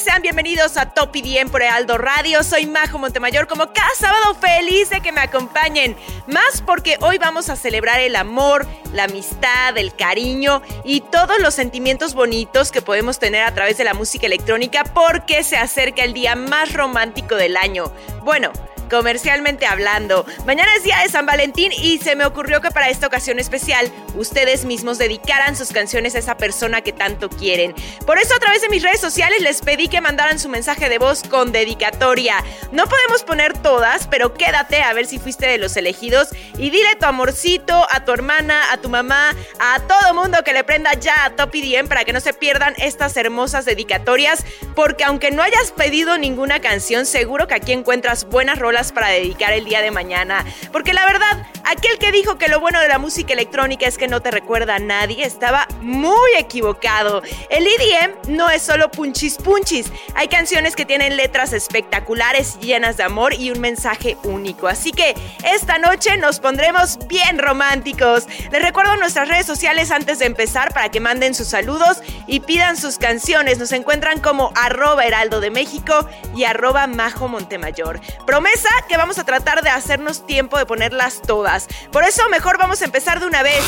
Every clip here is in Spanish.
Sean bienvenidos a Top IDM por Aldo Radio. Soy Majo Montemayor, como cada sábado feliz de que me acompañen. Más porque hoy vamos a celebrar el amor, la amistad, el cariño y todos los sentimientos bonitos que podemos tener a través de la música electrónica porque se acerca el día más romántico del año. Bueno, comercialmente hablando. Mañana es día de San Valentín y se me ocurrió que para esta ocasión especial ustedes mismos dedicaran sus canciones a esa persona que tanto quieren. Por eso a través de mis redes sociales les pedí que mandaran su mensaje de voz con dedicatoria. No podemos poner todas, pero quédate a ver si fuiste de los elegidos y dile tu amorcito a tu hermana, a tu mamá, a todo mundo que le prenda ya a Top EDM para que no se pierdan estas hermosas dedicatorias, porque aunque no hayas pedido ninguna canción, seguro que aquí encuentras buenas rolas para dedicar el día de mañana. Porque la verdad, aquel que dijo que lo bueno de la música electrónica es que no te recuerda a nadie, estaba muy equivocado. El EDM no es solo punchis punchis. Hay canciones que tienen letras espectaculares, llenas de amor y un mensaje único. Así que esta noche nos pondremos bien románticos. Les recuerdo nuestras redes sociales antes de empezar para que manden sus saludos y pidan sus canciones. Nos encuentran como arroba heraldo de México y arroba majo Montemayor. Promesa que vamos a tratar de hacernos tiempo de ponerlas todas. Por eso mejor vamos a empezar de una vez.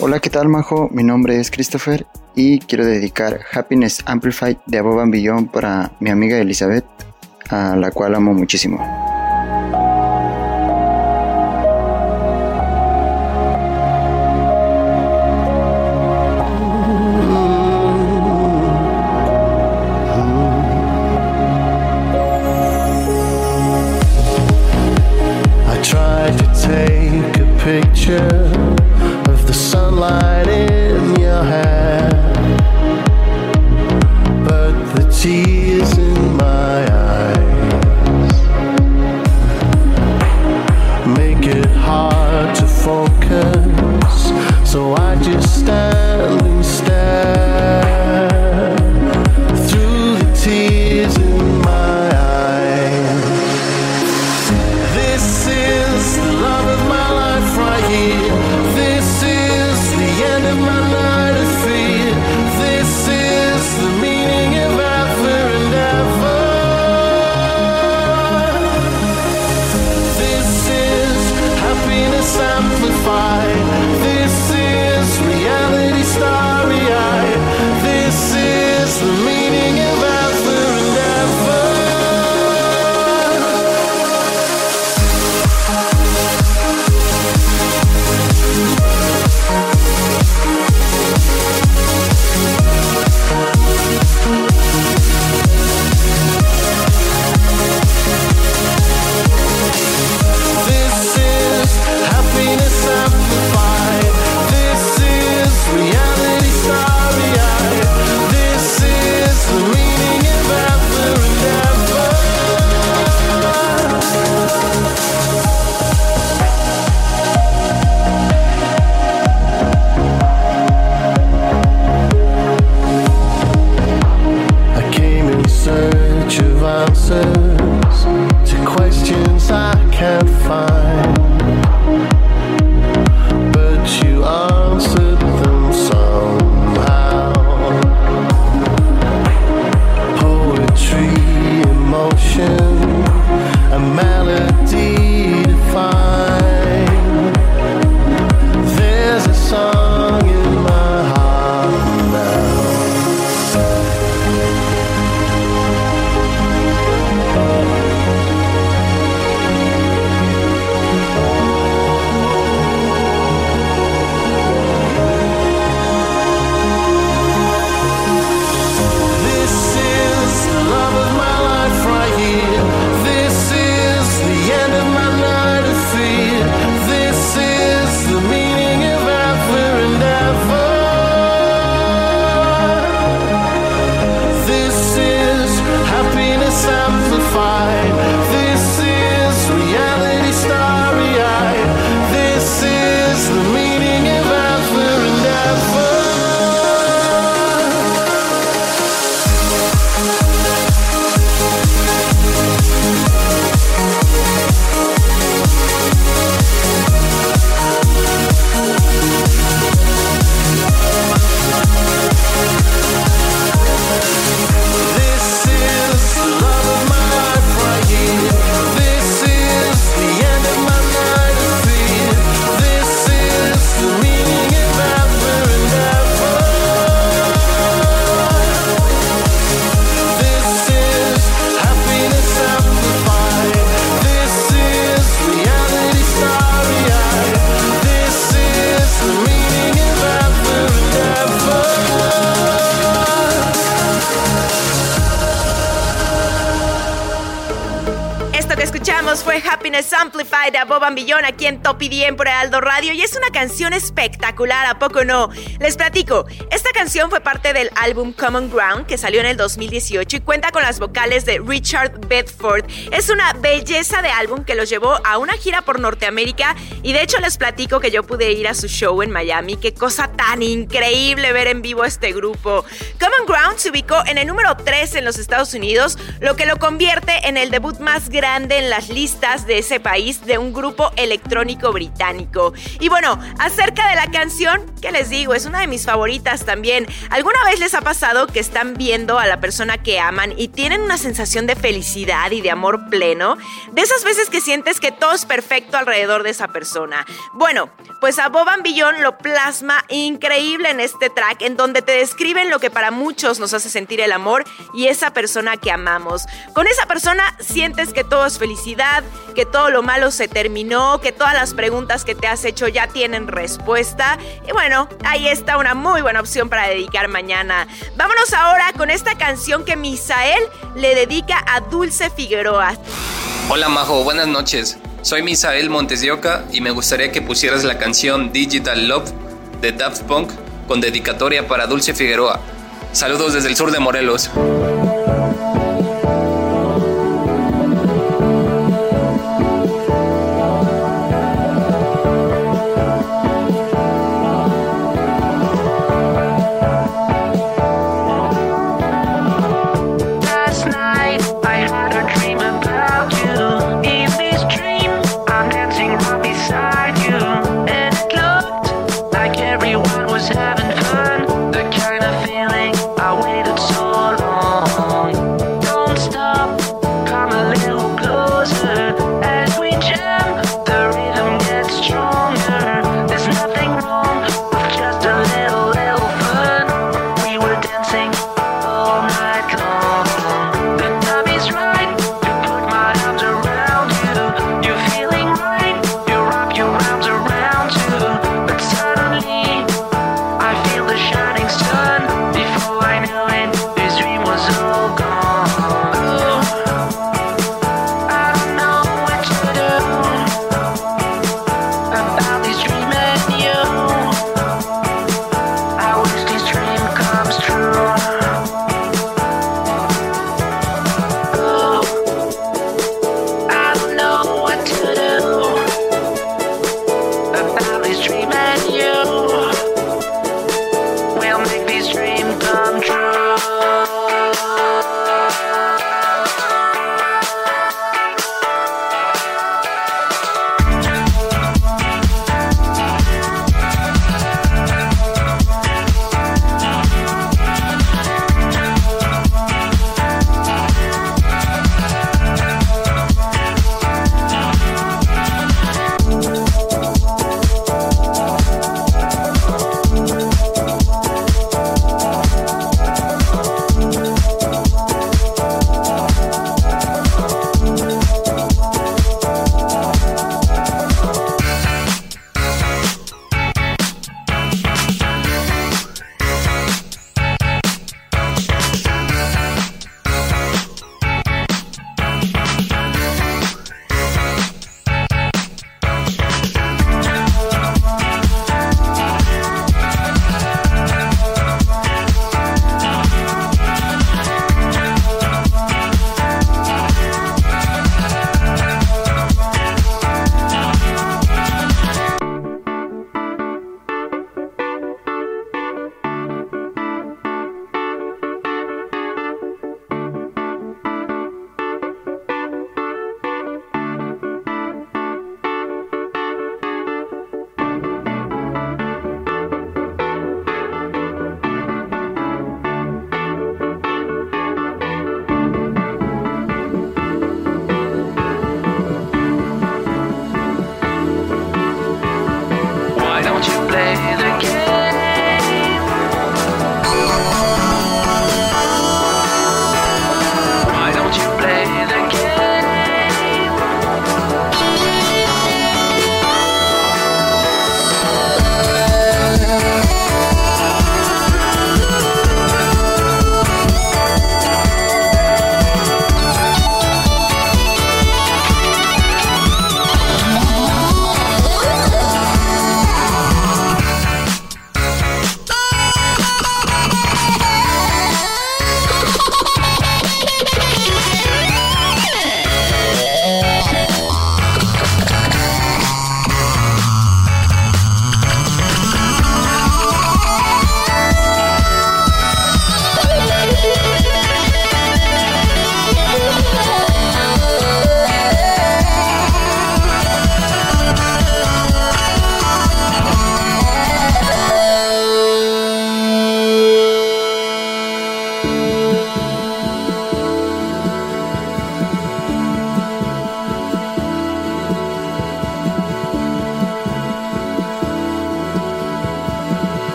Hola, ¿qué tal, Majo? Mi nombre es Christopher y quiero dedicar Happiness Amplified de Above and Beyond para mi amiga Elizabeth, a la cual amo muchísimo. So I just stand Happiness Amplified de Bob Billón aquí en Top y por Aldo Radio y es una canción espectacular, ¿a poco no? Les platico, esta canción fue parte del álbum Common Ground que salió en el 2018 y cuenta con las vocales de Richard Bedford. Es una belleza de álbum que los llevó a una gira por Norteamérica y de hecho les platico que yo pude ir a su show en Miami. Qué cosa tan increíble ver en vivo este grupo. Common Ground se ubicó en el número 3 en los Estados Unidos, lo que lo convierte en el debut más grande en las listas de ese país de un grupo electrónico británico. Y bueno, acerca de la canción, ¿qué les digo? Es una de mis favoritas también. ¿Alguna vez les ha pasado que están viendo a la persona que aman y tienen una sensación de felicidad y de amor pleno? De esas veces que sientes que todo es perfecto alrededor de esa persona. Bueno, pues a Boban Billón lo plasma increíble en este track en donde te describen lo que para muchos nos hace sentir el amor y esa persona que amamos. Con esa persona sientes que todo es felicidad, que todo lo malo se terminó, que todas las preguntas que te has hecho ya tienen respuesta. Y bueno, ahí está una muy buena opción para dedicar mañana. Vámonos ahora con esta canción que Misael le dedica a Dulce Figueroa. Hola Majo, buenas noches. Soy Misael Montes y me gustaría que pusieras la canción Digital Love de Daft Punk con dedicatoria para Dulce Figueroa. Saludos desde el sur de Morelos.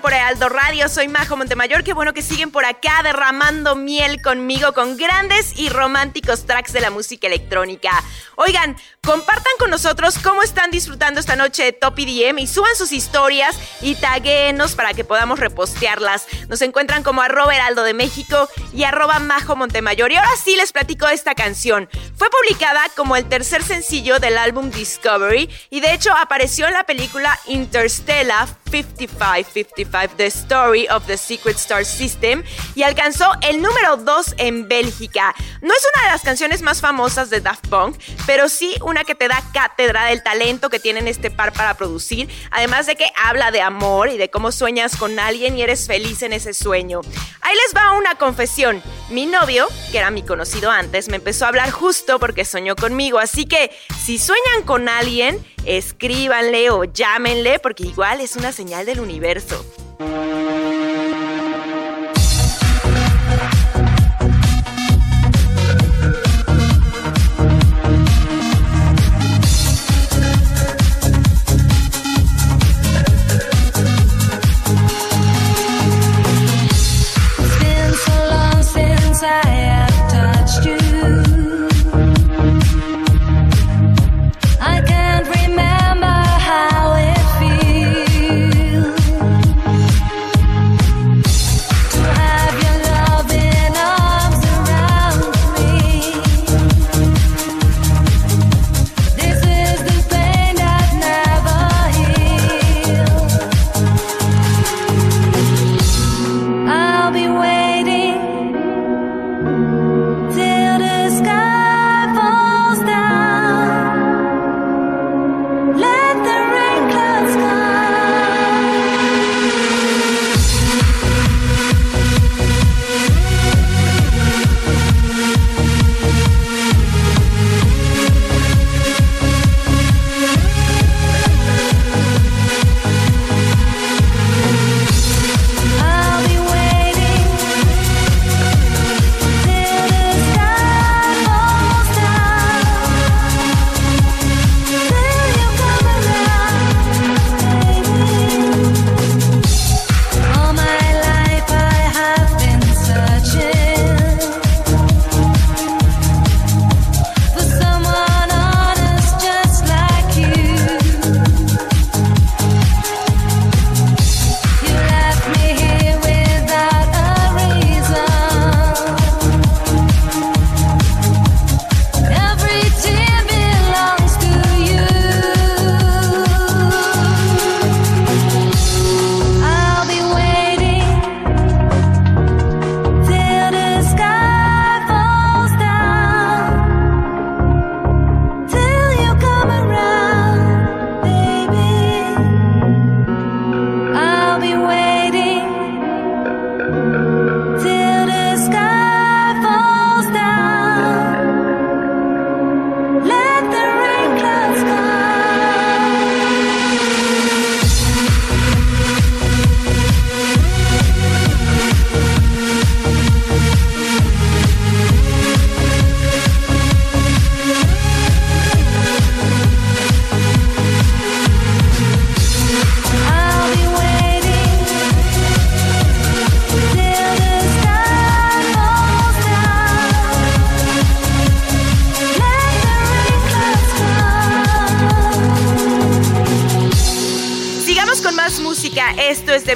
Por Aldo Radio. Soy Majo Montemayor. Qué bueno que siguen por acá derramando miel conmigo con grandes y románticos tracks de la música electrónica. Oigan, compartan con nosotros cómo están disfrutando esta noche de Top EDM y suban sus historias y taguenos para que podamos repostearlas. Nos encuentran como arroba heraldo de México y arroba Majo Montemayor. Y ahora sí les platico esta canción. Fue publicada como el tercer sencillo del álbum Discovery y de hecho apareció en la película Interstellar 5555, The Story of the Secret Star System, y alcanzó el número 2 en Bélgica. No es una de las canciones más famosas de Daft Punk, pero sí una que te da cátedra del talento que tienen este par para producir, además de que habla de amor y de cómo sueñas con alguien y eres feliz en ese sueño. Ahí les va una confesión. Mi novio, que era mi conocido antes, me empezó a hablar justo porque soñó conmigo, así que si sueñan con alguien, escríbanle o llámenle porque igual es una señal del universo. desire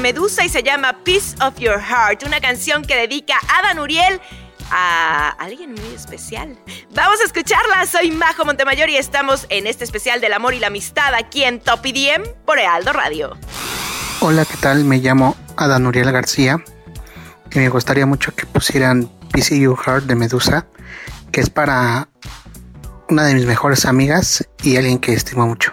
Medusa y se llama Peace of Your Heart, una canción que dedica Ada Uriel a alguien muy especial. Vamos a escucharla, soy Majo Montemayor y estamos en este especial del amor y la amistad aquí en Top IDM por Ealdo Radio. Hola, ¿qué tal? Me llamo Ada Nuriel García y me gustaría mucho que pusieran Peace of Your Heart de Medusa, que es para una de mis mejores amigas y alguien que estimo mucho.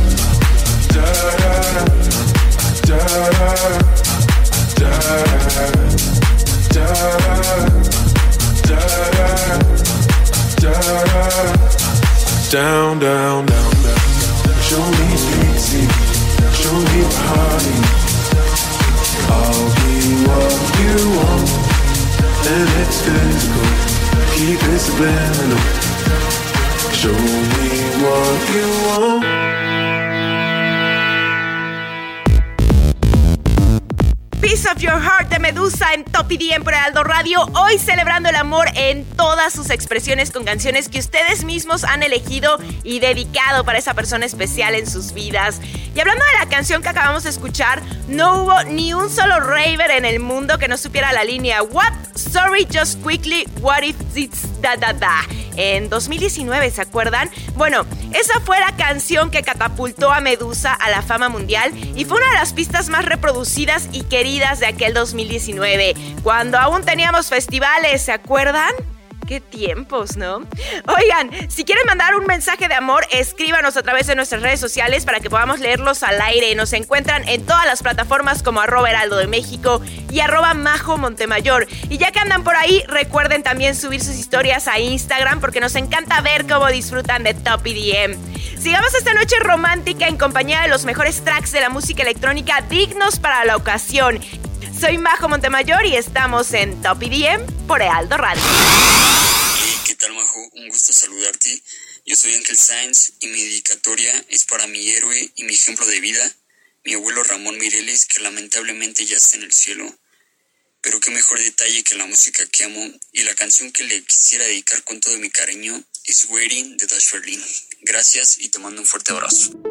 Down, down, down, down. Show me easy, show me party. I'll be what you want, and it's physical. Keep it subliminal. Show me what you want. Piece of Your Heart de Medusa en Top IDM por Aldo Radio. Hoy celebrando el amor en todas sus expresiones con canciones que ustedes mismos han elegido y dedicado para esa persona especial en sus vidas. Y hablando de la canción que acabamos de escuchar, no hubo ni un solo raver en el mundo que no supiera la línea What? Sorry, just quickly, what if En 2019, ¿se acuerdan? Bueno, esa fue la canción que catapultó a Medusa a la fama mundial y fue una de las pistas más reproducidas y queridas de aquel 2019, cuando aún teníamos festivales, ¿se acuerdan? Qué tiempos, ¿no? Oigan, si quieren mandar un mensaje de amor, escríbanos a través de nuestras redes sociales para que podamos leerlos al aire. Nos encuentran en todas las plataformas como arroba heraldo de México y arroba majo Montemayor. Y ya que andan por ahí, recuerden también subir sus historias a Instagram porque nos encanta ver cómo disfrutan de Top EDM. Sigamos esta noche romántica en compañía de los mejores tracks de la música electrónica dignos para la ocasión. Soy Majo Montemayor y estamos en Top EDM por Heraldo Radio. ¿qué tal Majo? Un gusto saludarte. Yo soy Ángel Sainz y mi dedicatoria es para mi héroe y mi ejemplo de vida, mi abuelo Ramón Mireles, que lamentablemente ya está en el cielo. Pero qué mejor detalle que la música que amo y la canción que le quisiera dedicar con todo mi cariño es Waiting de Dash Berlin. Gracias y te mando un fuerte abrazo.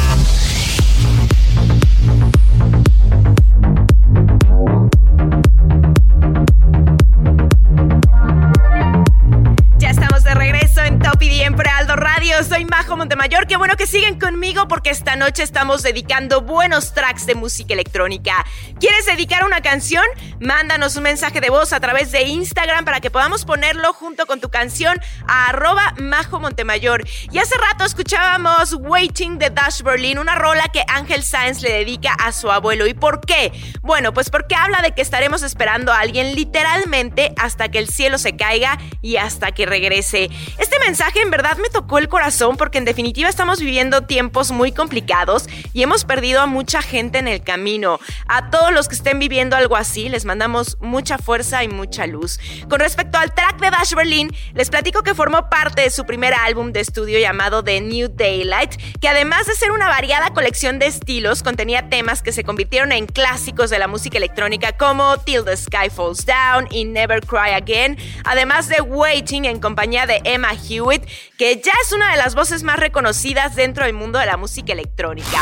Que siguen conmigo porque esta noche estamos dedicando buenos tracks de música electrónica. ¿Quieres dedicar una canción? Mándanos un mensaje de voz a través de Instagram para que podamos ponerlo junto con tu canción a arroba Majo Montemayor. Y hace rato escuchábamos Waiting de Dash Berlin, una rola que Ángel Sáenz le dedica a su abuelo. ¿Y por qué? Bueno, pues porque habla de que estaremos esperando a alguien literalmente hasta que el cielo se caiga y hasta que regrese. Este mensaje en verdad me tocó el corazón porque en definitiva estamos viviendo tiempos muy complicados y hemos perdido a mucha gente en el camino. A todos los que estén viviendo algo así, les mandamos mucha fuerza y mucha luz. Con respecto al track de Dash Berlin, les platico que formó parte de su primer álbum de estudio llamado The New Daylight, que además de ser una variada colección de estilos, contenía temas que se convirtieron en clásicos de la música electrónica como Till the Sky Falls Down y Never Cry Again, además de Waiting en compañía de Emma Hewitt, que ya es una de las voces más reconocidas dentro del mundo de la música electrónica.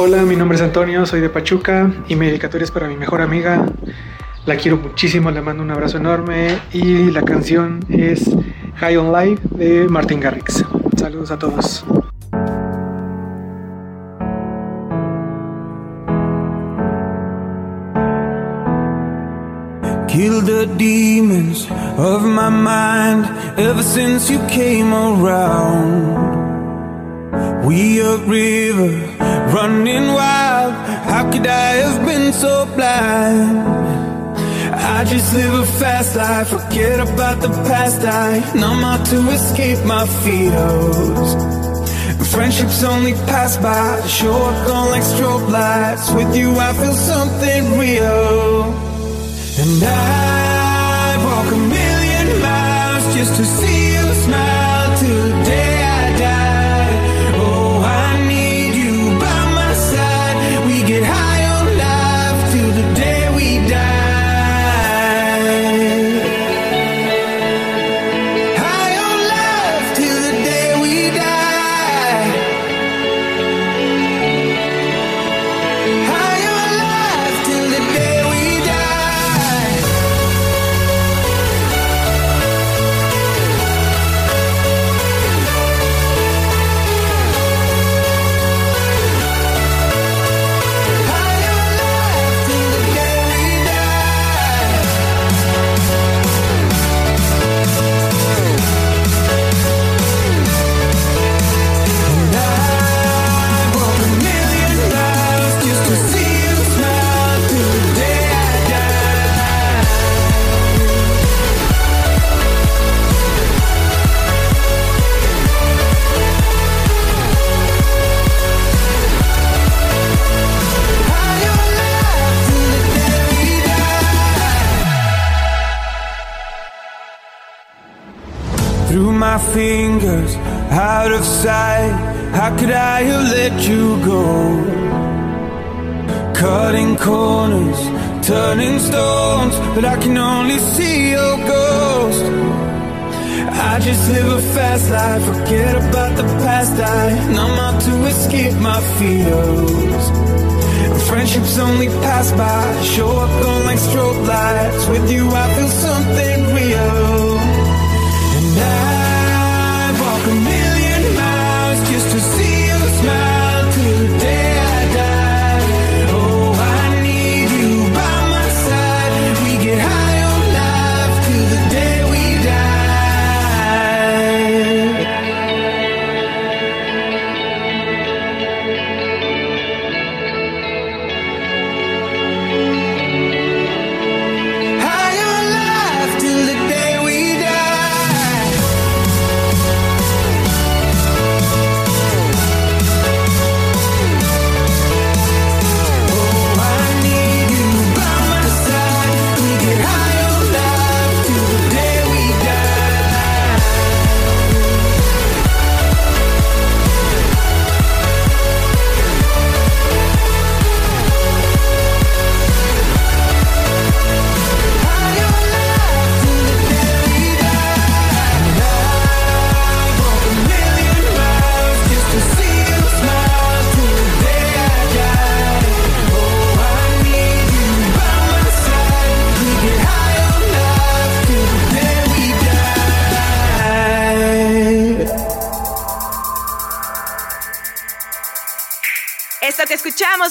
Hola, mi nombre es Antonio, soy de Pachuca y mi dedicatoria es para mi mejor amiga. La quiero muchísimo, le mando un abrazo enorme y la canción es High on Life de Martin Garrix. Saludos a todos. Kill the demons of my mind ever since you came around. We upriver, running wild. How could I have been so blind? I just live a fast life, forget about the past. I numb out to escape my fears. Friendships only pass by, show up gone like strobe lights. With you, I feel something real. And I'd walk a million miles just to see fingers, out of sight. How could I have let you go? Cutting corners, turning stones, but I can only see your ghost. I just live a fast life, forget about the past. I numb out to escape my fears. Friendships only pass by, show up on like strobe lights. With you, I feel something real.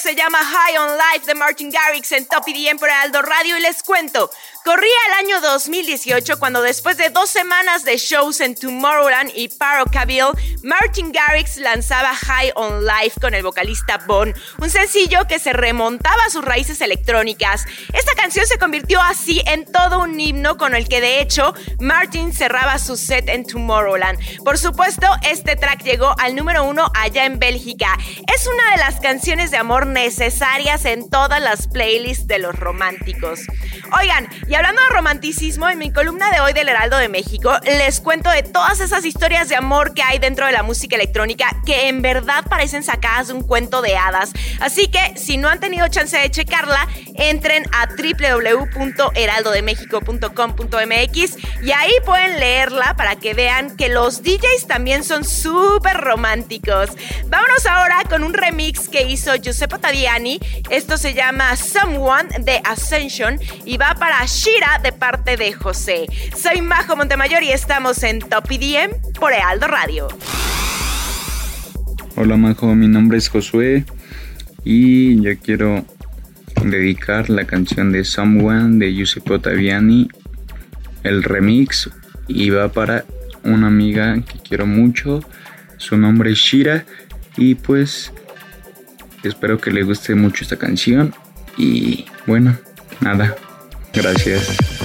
Se llama High on Life de Martin Garrix en Top EDM por Aldo Radio y les cuento, Corría el año 2018 cuando después de dos semanas de shows en Tomorrowland y Paro Cavill, Martin Garrix lanzaba High on Life con el vocalista Bon, un sencillo que se remontaba a sus raíces electrónicas. Esta canción se convirtió así en todo un himno con el que de hecho Martin cerraba su set en Tomorrowland. Por supuesto, este track llegó al número uno allá en Bélgica. Es una de las canciones de amor necesarias en todas las playlists de los románticos. Oigan, y hablando de romanticismo, en mi columna de hoy del Heraldo de México, les cuento de todas esas historias de amor que hay dentro de la música electrónica que en verdad parecen sacadas de un cuento de hadas. Así que si no han tenido chance de checarla, entren a www.heraldodemexico.com.mx y ahí pueden leerla para que vean que los DJs también son súper románticos. Vámonos ahora con un remix que hizo Giuseppe Taviani. Esto se llama Someone de Ascension y va para Shira de parte de José. Soy Majo Montemayor y estamos en Top EDM por Ealdo Radio. Hola Majo, mi nombre es Josué y yo quiero dedicar la canción de Someone de Giuseppe Ottaviani, el remix, y va para una amiga que quiero mucho, su nombre es Shira, y pues espero que le guste mucho esta canción, y bueno, nada, Gracias.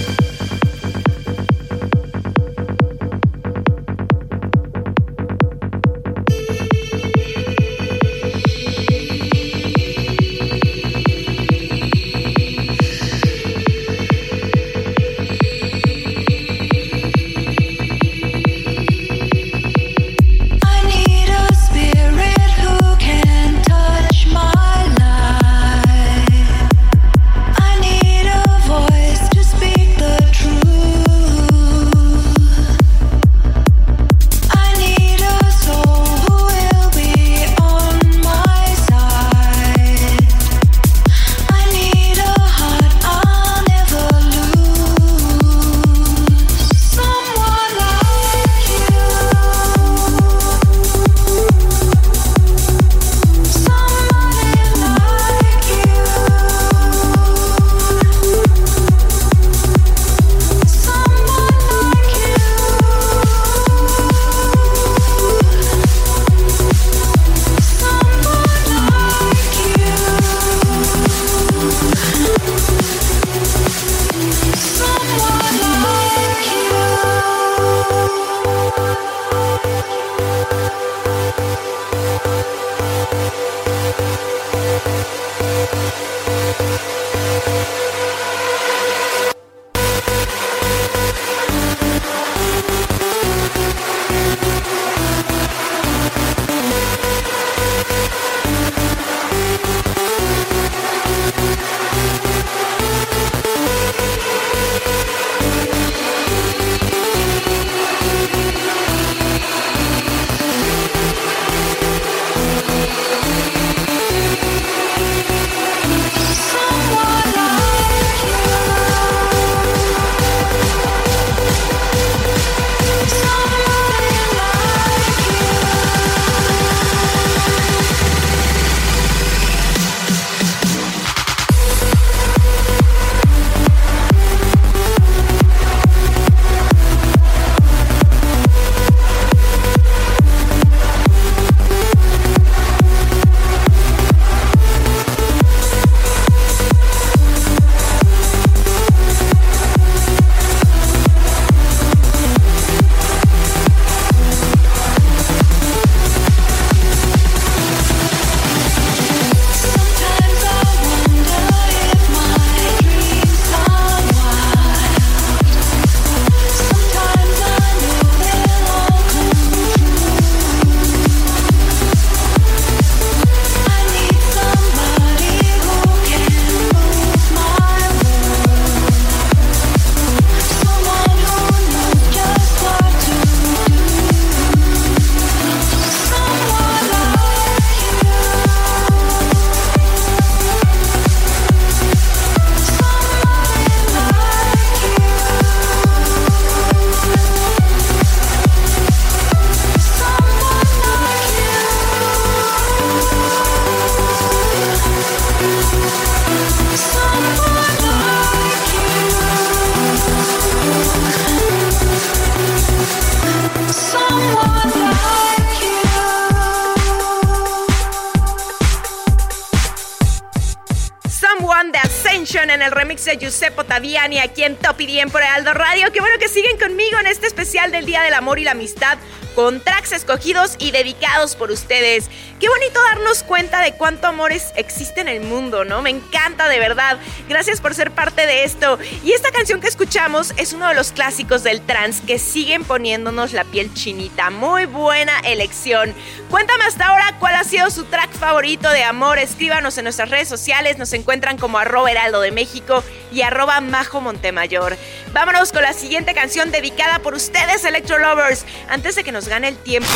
Giuseppe Ottaviani aquí en Top y por Aldo Radio. Qué bueno que siguen conmigo en este especial del Día del Amor y la Amistad con tracks escogidos y dedicados por ustedes. Qué bonito darnos cuenta de cuánto amores existe en el mundo, ¿no? Me encanta de verdad. Gracias por ser parte de esto. Y esta canción que escuchamos es uno de los clásicos del trans que siguen poniéndonos la piel chinita. Muy buena elección. Cuéntame hasta ahora cuál ha sido su track favorito de amor. Escríbanos en nuestras redes sociales. Nos encuentran como arroba heraldo de México y arroba majo Montemayor. Vámonos con la siguiente canción dedicada por ustedes, Electro Lovers. Antes de que nos gana el tiempo.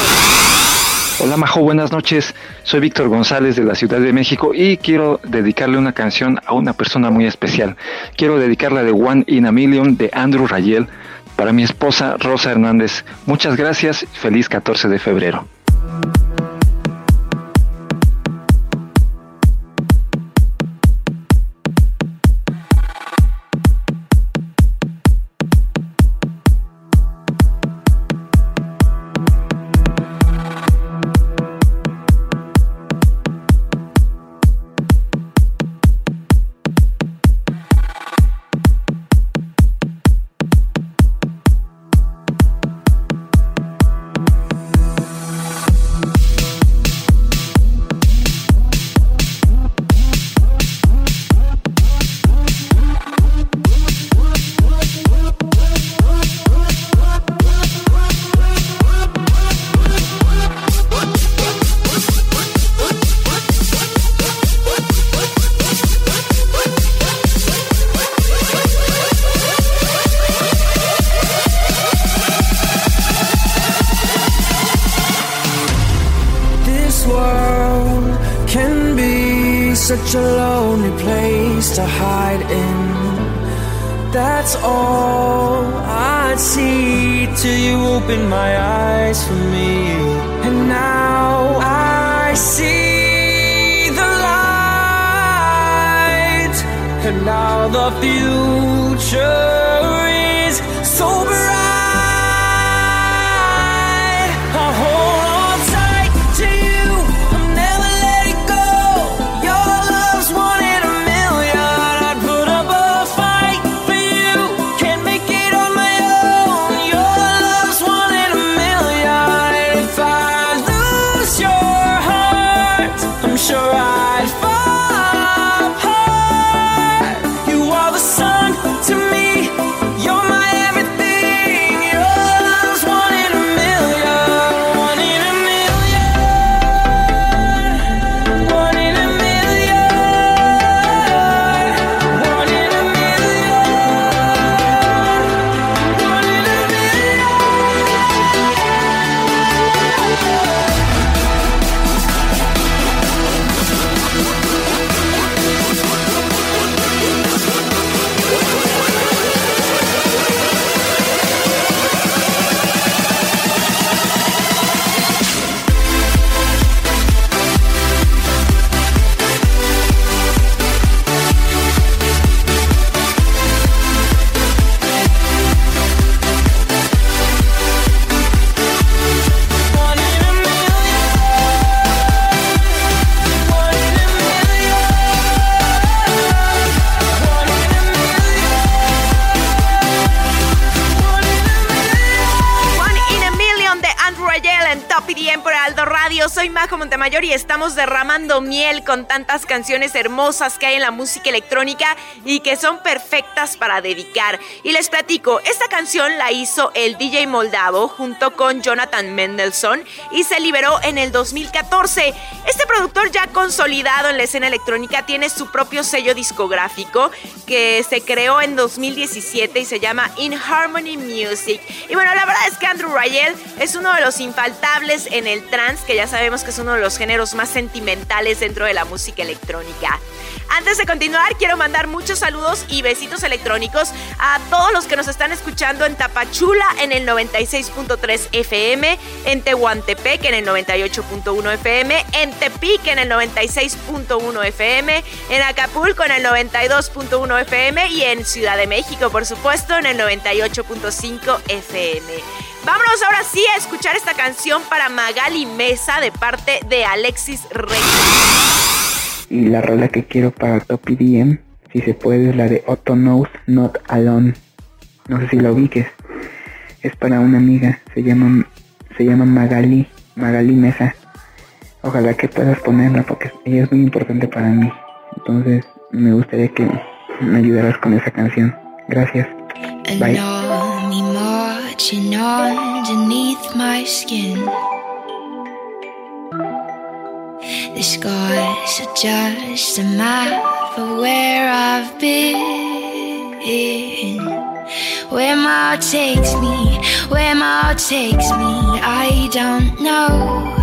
Hola Majo, buenas noches. Soy Víctor González de la Ciudad de México y quiero dedicarle una canción a una persona muy especial. Quiero dedicarla de One in a Million de Andrew Rayel para mi esposa Rosa Hernández. Muchas gracias, feliz 14 de febrero. future. Montemayor y estamos derramando miel con tantas canciones hermosas que hay en la música electrónica y que son perfectas para dedicar. Y les platico, esta canción la hizo el DJ Moldavo junto con Jonathan Mendelssohn y se liberó en el 2014. Este productor ya consolidado en la escena electrónica tiene su propio sello discográfico que se creó en 2017 y se llama In Harmony Music. Y bueno, la verdad es que Andrew Rayel es uno de los en el trance, que ya sabemos que es uno de los géneros más sentimentales dentro de la música electrónica. Antes de continuar, quiero mandar muchos saludos y besitos electrónicos a todos los que nos están escuchando en Tapachula en el 96.3 FM, en Tehuantepec en el 98.1 FM, en Tepic en el 96.1 FM, en Acapulco en el 92.1 FM y en Ciudad de México, por supuesto, en el 98.5 FM. Vámonos ahora sí a escuchar esta canción para Magali Mesa de parte de Alexis Reyes. Y la rola que quiero para Top EDM si se puede, es la de Otto Knows Not Alone. No sé si la ubiques. Es para una amiga, se llama, se llama Magali, Magali Mesa. Ojalá que puedas ponerla porque ella es muy importante para mí. Entonces me gustaría que me ayudaras con esa canción. Gracias. Bye. The scars are just a map of where I've been. Where my heart takes me, where my heart takes me, I don't know.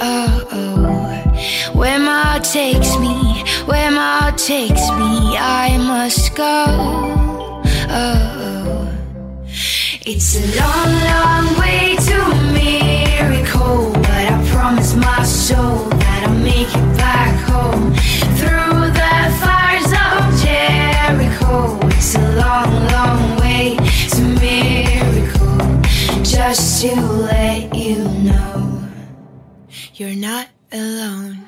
Oh, oh. Where my heart takes me, where my heart takes me, I must go. Oh. It's a long, long way to a miracle, but I promise my soul that I'll make it back home through the fires of Jericho. It's a long, long way to miracle, just to let you know you're not alone.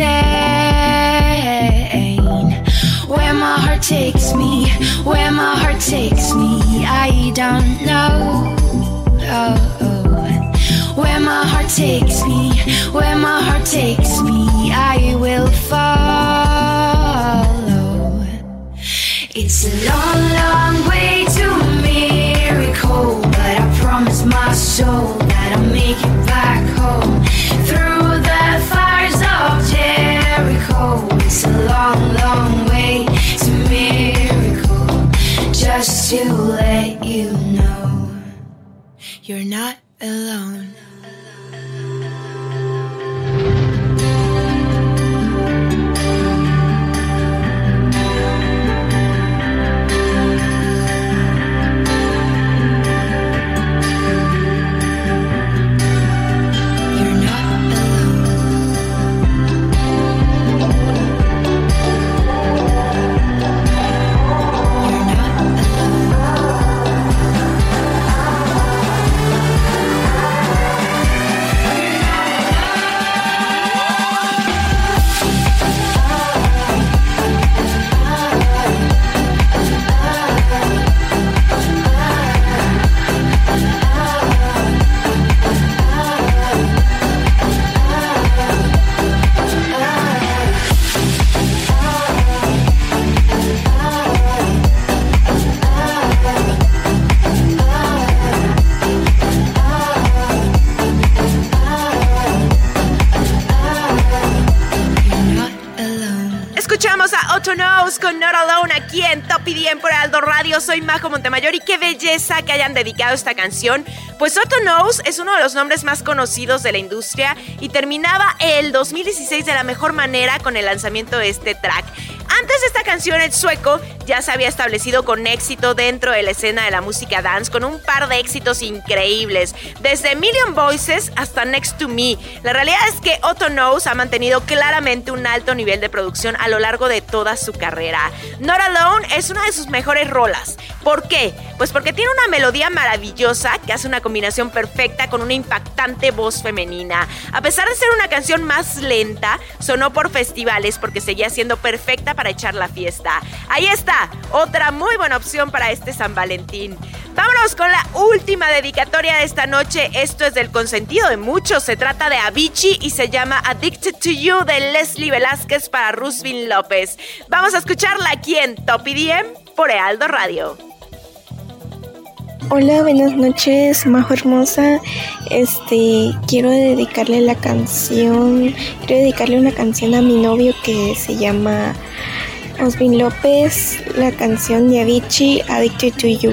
Me sane. Where my heart takes me, where my heart takes me, I don't know. Oh, oh. Where my heart takes me, where my heart takes me, I will follow. It's a long, long alone. Escuchamos a Otto Knows con Not Alone aquí en Top IDM por Aldo Radio. Soy Majo Montemayor y qué belleza que hayan dedicado esta canción. Pues Otto Knows es uno de los nombres más conocidos de la industria y terminaba el 2016 de la mejor manera con el lanzamiento de este track. Antes de esta canción, el sueco ya se había establecido con éxito dentro de la escena de la música dance con un par de éxitos increíbles, desde Million Voices hasta Next to Me. La realidad es que Otto Knows ha mantenido claramente un alto nivel de producción a lo largo de toda su carrera. Not Alone es una de sus mejores rolas. ¿Por qué? Pues porque tiene una melodía maravillosa que hace una combinación perfecta con una impactante voz femenina. A pesar de ser una canción más lenta, sonó por festivales porque seguía siendo perfecta para echar la fiesta. Ahí está, otra muy buena opción para este San Valentín. Vámonos con la última dedicatoria de esta noche. Esto es del consentido de muchos. Se trata de Avicii y se llama Addicted to You de Leslie Velázquez para Rusvin López. Vamos a escucharla aquí en Top IDM por Ealdo Radio. Hola, buenas noches, Majo Hermosa. Este, quiero dedicarle la canción, quiero dedicarle una canción a mi novio que se llama Osvin López, la canción de Avicii, Addicted to You.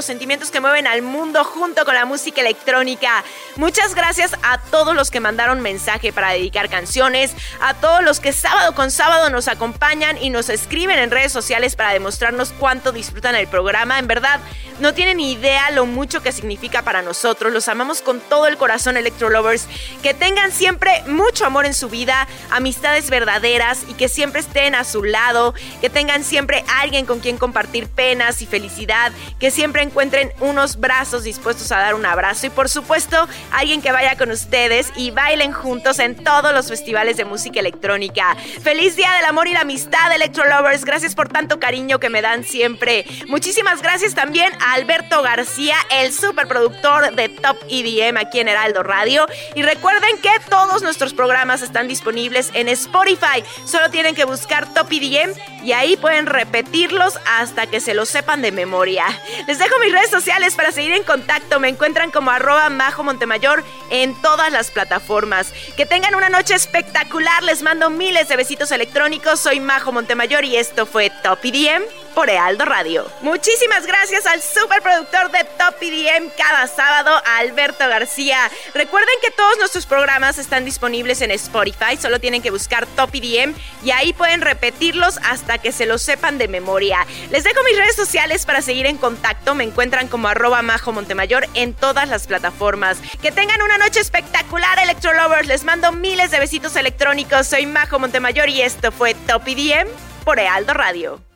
Sentimientos que mueven al mundo junto con la música electrónica. Muchas gracias a todos los que mandaron mensaje para dedicar canciones, a todos los que sábado con sábado nos acompañan y nos escriben en redes sociales para demostrarnos cuánto disfrutan el programa. En verdad, no tienen idea lo mucho que significa para nosotros. Los amamos con todo el corazón, Electro Lovers. Que tengan siempre mucho amor en su vida, amistades verdaderas y que siempre estén a su lado. Que tengan siempre alguien con quien compartir penas y felicidad. Que siempre encuentren unos brazos dispuestos a dar un abrazo. Y por supuesto, alguien que vaya con ustedes y bailen juntos en todos los festivales de música electrónica. Feliz Día del Amor y la Amistad, Electro Lovers. Gracias por tanto cariño que me dan siempre. Muchísimas gracias también a Alberto García, el superproductor de Top EDM aquí en Heraldo Radio. Y recuerden que todos nuestros programas están disponibles en Spotify. Solo tienen que buscar Top EDM y ahí pueden repetirlos hasta que se los sepan de memoria. Les dejo mis redes sociales para seguir en contacto. Me encuentran como arroba Majo Montemayor en todas las plataformas. Que tengan una noche espectacular. Les mando miles de besitos electrónicos. Soy Majo Montemayor y esto fue Top EDM por Ealdo Radio. Muchísimas gracias al superproductor de Top EDM cada sábado, Alberto García. Recuerden que todos nuestros programas están disponibles en Spotify, solo tienen que buscar Top EDM y ahí pueden repetirlos hasta que se los sepan de memoria. Les dejo mis redes sociales para seguir en contacto, me encuentran como arroba majo Montemayor en todas las plataformas. Que tengan una noche espectacular, Electro Lovers. Les mando miles de besitos electrónicos. Soy Majo Montemayor y esto fue Top EDM por Ealdo Radio.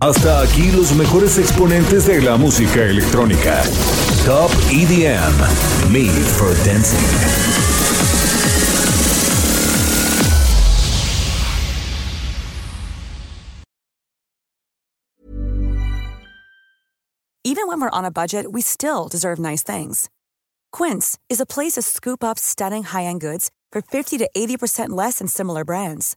Hasta aquí los mejores exponentes de la música electrónica. Top EDM, Made for Dancing. Even when we're on a budget, we still deserve nice things. Quince is a place to scoop up stunning high-end goods for 50 to 80% less than similar brands.